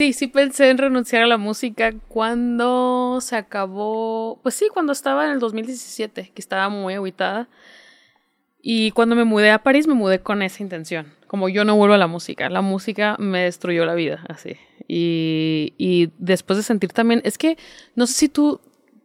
Sí, sí pensé en renunciar a la música cuando se acabó, pues sí, cuando estaba en el 2017, que estaba muy aguitada. Y cuando me mudé a París, me mudé con esa intención. Como yo no vuelvo a la música, la música me destruyó la vida, así. Y, y después de sentir también, es que no sé si tú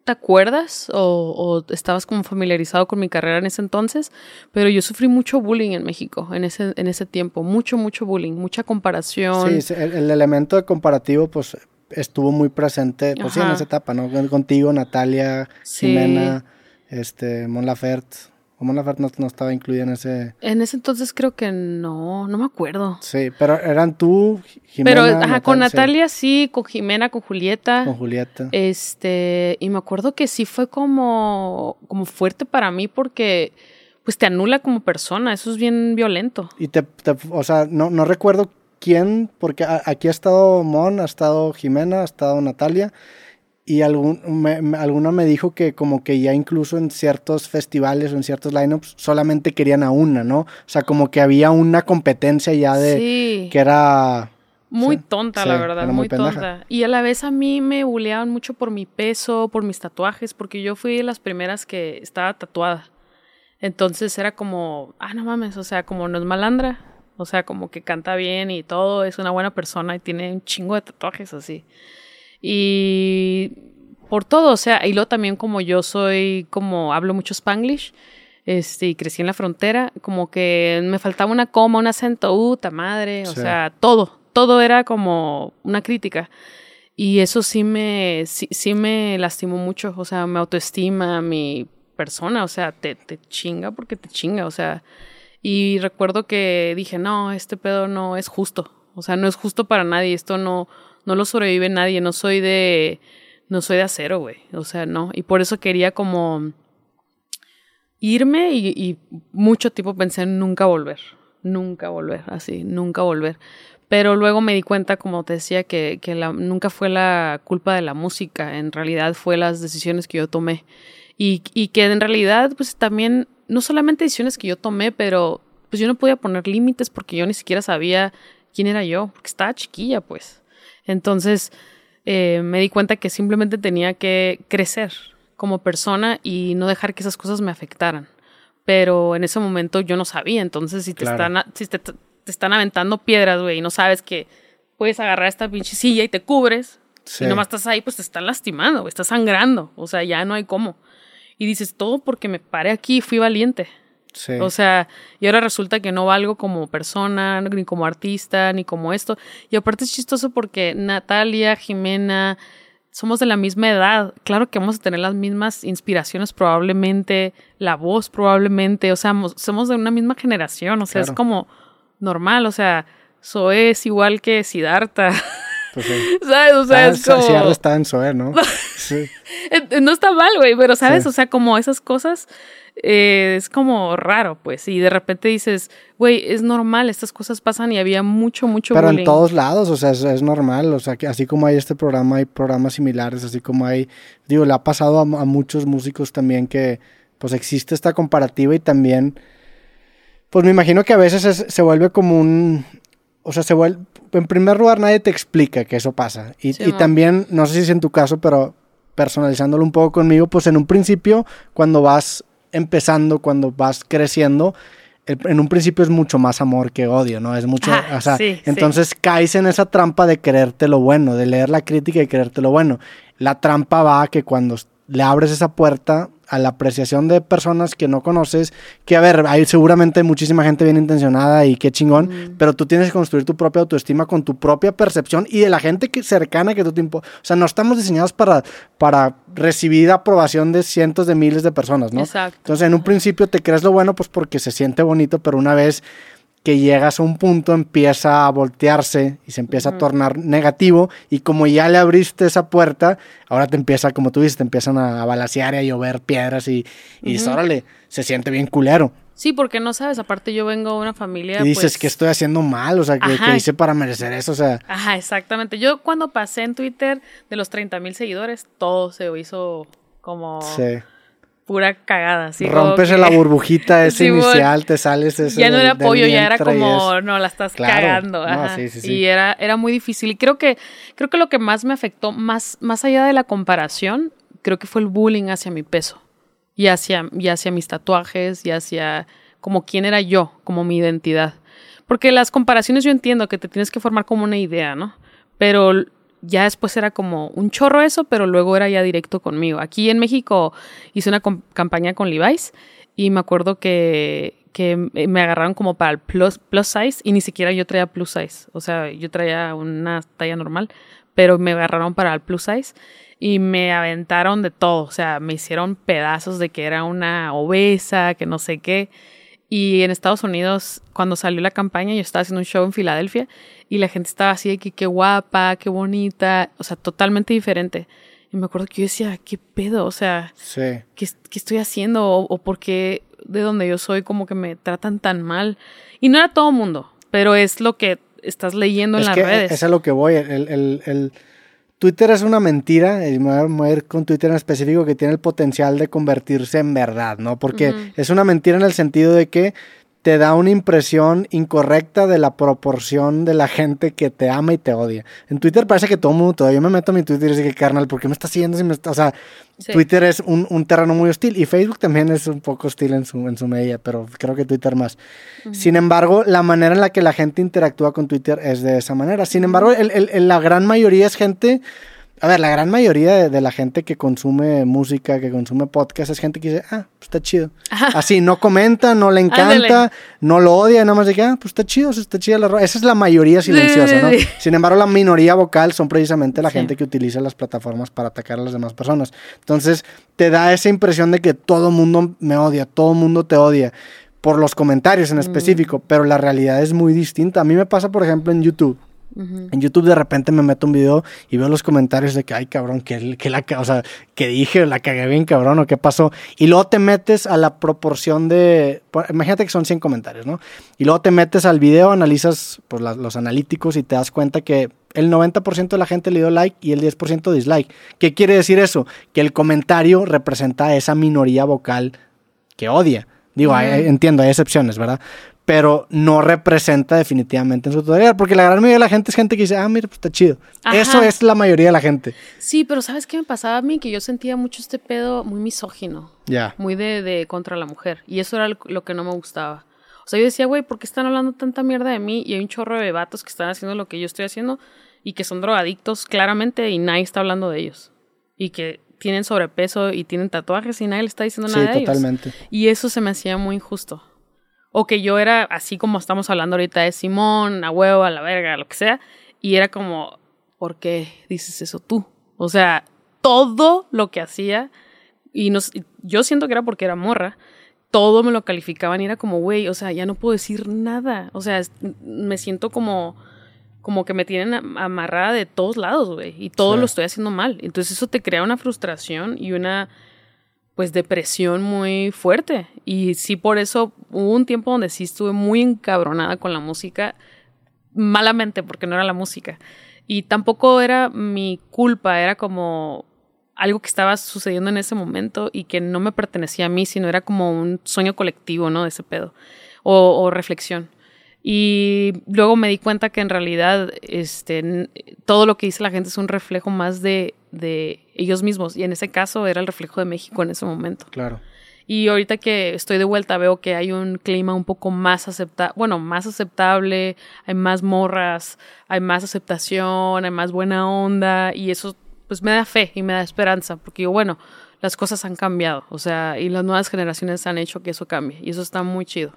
te acuerdas o, estabas como familiarizado con mi carrera en ese entonces, pero yo sufrí mucho bullying en México en ese, en ese tiempo, mucho, mucho bullying, mucha comparación. Sí, el, elemento de comparativo pues estuvo muy presente pues, en esa etapa, ¿no? Contigo, Natalia, Jimena, este, Mon Laferte. ¿Cómo la no, no estaba incluida en ese? En ese entonces creo que no, no me acuerdo. Sí, pero eran tú, Jimena. Pero, ajá, con Natalia sí. con Jimena, con Julieta. Con Julieta. Este, y me acuerdo que sí fue como, como fuerte para mí porque, pues te anula como persona, eso es bien violento. Y te, o sea, no, no recuerdo quién, porque aquí ha estado Mon, ha estado Jimena, ha estado Natalia y algún, me, alguno me dijo que como que ya incluso en ciertos festivales o en ciertos lineups solamente querían a una, ¿no? O sea, como que había una competencia ya de que era muy tonta, la verdad, muy, tonta. Y a la vez a mí me buleaban mucho por mi peso, por mis tatuajes, porque yo fui de las primeras que estaba tatuada. Entonces era como, ah, no mames, o sea, como no es malandra, o sea, como que canta bien y todo, es una buena persona y tiene un chingo de tatuajes así. Y por todo, o sea, y luego también como yo soy, como hablo mucho spanglish, este, y crecí en la frontera, como que me faltaba una coma, un acento, puta madre, o sea, todo, todo era como una crítica. Y eso sí me, sí, me lastimó mucho, o sea, mi autoestima, mi persona, o sea, te, te chinga porque te chinga, o sea, y recuerdo que dije, no, este pedo no es justo, o sea, no es justo para nadie, esto no, no lo sobrevive nadie, no soy de, no soy de acero, güey, o sea, no, y por eso quería como irme y, mucho tiempo pensé en nunca volver, nunca volver, así, nunca volver. Pero luego me di cuenta, como te decía, que, que nunca fue la culpa de la música, en realidad fue las decisiones que yo tomé. Y, y que en realidad, pues también, no solamente decisiones que yo tomé, pero pues yo no podía poner límites porque yo ni siquiera sabía quién era yo, porque estaba chiquilla, pues. Entonces eh, me di cuenta que simplemente tenía que crecer como persona y no dejar que esas cosas me afectaran. Pero en ese momento yo no sabía, entonces si te están, si te, están aventando piedras, güey, y no sabes que puedes agarrar esta pinche silla y te cubres, y nomás estás ahí, pues te están lastimando, estás sangrando, o sea, ya no hay cómo. Y dices, todo porque me paré aquí y fui valiente. O sea, y ahora resulta que no valgo como persona, ni como artista, ni como esto. Y aparte es chistoso porque Natalia, Jimena, somos de la misma edad. Claro que vamos a tener las mismas inspiraciones probablemente, la voz probablemente, o sea, somos de una misma generación, o sea, es como normal, o sea, Zoe es igual que Siddhartha. Pues ¿Sabes? O sea, es como... está en Zoe, ¿no? sí. no está mal, güey, pero ¿sabes? O sea, como esas cosas eh, es como raro, pues, y de repente dices, güey, es normal, estas cosas pasan y había mucho, mucho Pero en todos lados, o sea, es, normal, o sea, que así como hay este programa, hay programas similares, así como hay, digo, le ha pasado a, muchos músicos también que, pues, existe esta comparativa y también, pues, me imagino que a veces se vuelve como un, o sea, se vuelve, en primer lugar, nadie te explica que eso pasa, y, y también, no sé si es en tu caso, pero personalizándolo un poco conmigo, pues en un principio, cuando vas empezando, cuando vas creciendo, en un principio es mucho más amor que odio, ¿no? Es mucho, ah, o sea, entonces caes en esa trampa de creerte lo bueno, de leer la crítica y creerte lo bueno. La trampa va a que cuando le abres esa puerta a la apreciación de personas que no conoces, que a ver, hay seguramente muchísima gente bien intencionada y qué chingón, pero tú tienes que construir tu propia autoestima con tu propia percepción y de la gente que, cercana que tú te O sea, no estamos diseñados para, para recibir aprobación de cientos de miles de personas, ¿no? Exacto. Entonces, en un principio te crees lo bueno, pues porque se siente bonito, pero una vez que llegas a un punto empieza a voltearse y se empieza a tornar negativo y como ya le abriste esa puerta, ahora te empieza, como tú dices, te empiezan a, balasear y a llover piedras y, y órale, se siente bien culero. Sí, porque no sabes, aparte yo vengo de una familia. Y dices pues que estoy haciendo mal, o sea, que, hice para merecer eso, o sea. Ajá, exactamente. Yo cuando pasé en Twitter de los 30 mil seguidores, todo se hizo como. Sí pura cagada. Rompes la burbujita ese inicial, te sales ese Ya no era apoyo, ya era como, no, la estás cagando. Y era, era muy difícil. Y creo que, creo que lo que más me afectó, más, más allá de la comparación, creo que fue el bullying hacia mi peso. Y hacia, y hacia mis tatuajes, y hacia como quién era yo, como mi identidad. Porque las comparaciones yo entiendo que te tienes que formar como una idea, ¿no? Pero ya después era como un chorro eso, pero luego era ya directo conmigo. Aquí en México hice una campaña con Levi's y me acuerdo que, que me agarraron como para el plus, plus size y ni siquiera yo traía plus size. O sea, yo traía una talla normal, pero me agarraron para el plus size y me aventaron de todo. O sea, me hicieron pedazos de que era una obesa, que no sé qué. Y en Estados Unidos, cuando salió la campaña, yo estaba haciendo un show en Filadelfia y la gente estaba así de que qué guapa, qué bonita, o sea, totalmente diferente. Y me acuerdo que yo decía, ¿qué pedo? O sea, ¿qué, estoy haciendo? O, por qué de donde yo soy como que me tratan tan mal? Y no era todo mundo, pero es lo que estás leyendo en las redes. Es a lo que voy. el, el, el Twitter es una mentira, y me voy a mover con Twitter en específico, que tiene el potencial de convertirse en verdad, ¿no? Porque es una mentira en el sentido de que te da una impresión incorrecta de la proporción de la gente que te ama y te odia. En Twitter parece que todo el mundo te odia. Yo me meto a mi Twitter y digo, carnal, ¿por qué me estás siguiendo? Si me O sea, Twitter es un, terreno muy hostil y Facebook también es un poco hostil en su, en su medida, pero creo que Twitter más. Sin embargo, la manera en la que la gente interactúa con Twitter es de esa manera. Sin embargo, la gran mayoría es gente a ver, la gran mayoría de, la gente que consume música, que consume podcast, es gente que dice, ah, pues está chido. Así, no comenta, no le encanta, no lo odia, nada más de que, ah, pues está chido, está chida la Esa es la mayoría silenciosa, ¿no? Sin embargo, la minoría vocal son precisamente la gente que utiliza las plataformas para atacar a las demás personas. Entonces, te da esa impresión de que todo mundo me odia, todo mundo te odia por los comentarios en mm. específico, pero la realidad es muy distinta. A mí me pasa, por ejemplo, en YouTube. En YouTube de repente me meto un video y veo los comentarios de que, ay cabrón, que, que la, o sea, que dije, la cagué bien cabrón o qué pasó. Y luego te metes a la proporción de, imagínate que son 100 comentarios, ¿no? Y luego te metes al video, analizas pues, los analíticos y te das cuenta que el 90% de la gente le dio like y el 10% dislike. ¿Qué quiere decir eso? Que el comentario representa a esa minoría vocal que odia. Digo, entiendo, hay excepciones, ¿verdad? Pero no representa definitivamente en su tutorial, porque la gran mayoría de la gente es gente que dice, ah, mira, pues está chido. Eso es la mayoría de la gente. Sí, pero ¿sabes qué me pasaba a mí? Que yo sentía mucho este pedo muy misógino. Ya. Muy de, de, contra la mujer. Y eso era lo que no me gustaba. O sea, yo decía, güey, ¿por qué están hablando tanta mierda de mí? Y hay un chorro de vatos que están haciendo lo que yo estoy haciendo y que son drogadictos claramente y nadie está hablando de ellos. Y que tienen sobrepeso y tienen tatuajes y nadie le está diciendo nada de totalmente. Y eso se me hacía muy injusto. O que yo era así como estamos hablando ahorita de Simón, a huevo, a la verga, lo que sea. Y era como, ¿por qué dices eso tú? O sea, todo lo que hacía, y nos, yo siento que era porque era morra, todo me lo calificaban y era como, güey, o sea, ya no puedo decir nada. O sea, me siento como, como que me tienen amarrada de todos lados, güey, y todo lo estoy haciendo mal. Entonces eso te crea una frustración y una pues depresión muy fuerte. Y sí, por eso hubo un tiempo donde sí estuve muy encabronada con la música, malamente, porque no era la música. Y tampoco era mi culpa, era como algo que estaba sucediendo en ese momento y que no me pertenecía a mí, sino era como un sueño colectivo, ¿no? De ese pedo. O, reflexión. Y luego me di cuenta que en realidad este, todo lo que dice la gente es un reflejo más de, de ellos mismos. Y en ese caso era el reflejo de México en ese momento. Claro. Y ahorita que estoy de vuelta veo que hay un clima un poco más aceptable, bueno, más aceptable, hay más morras, hay más aceptación, hay más buena onda y eso pues me da fe y me da esperanza, porque yo, bueno, las cosas han cambiado, o sea, y las nuevas generaciones han hecho que eso cambie y eso está muy chido.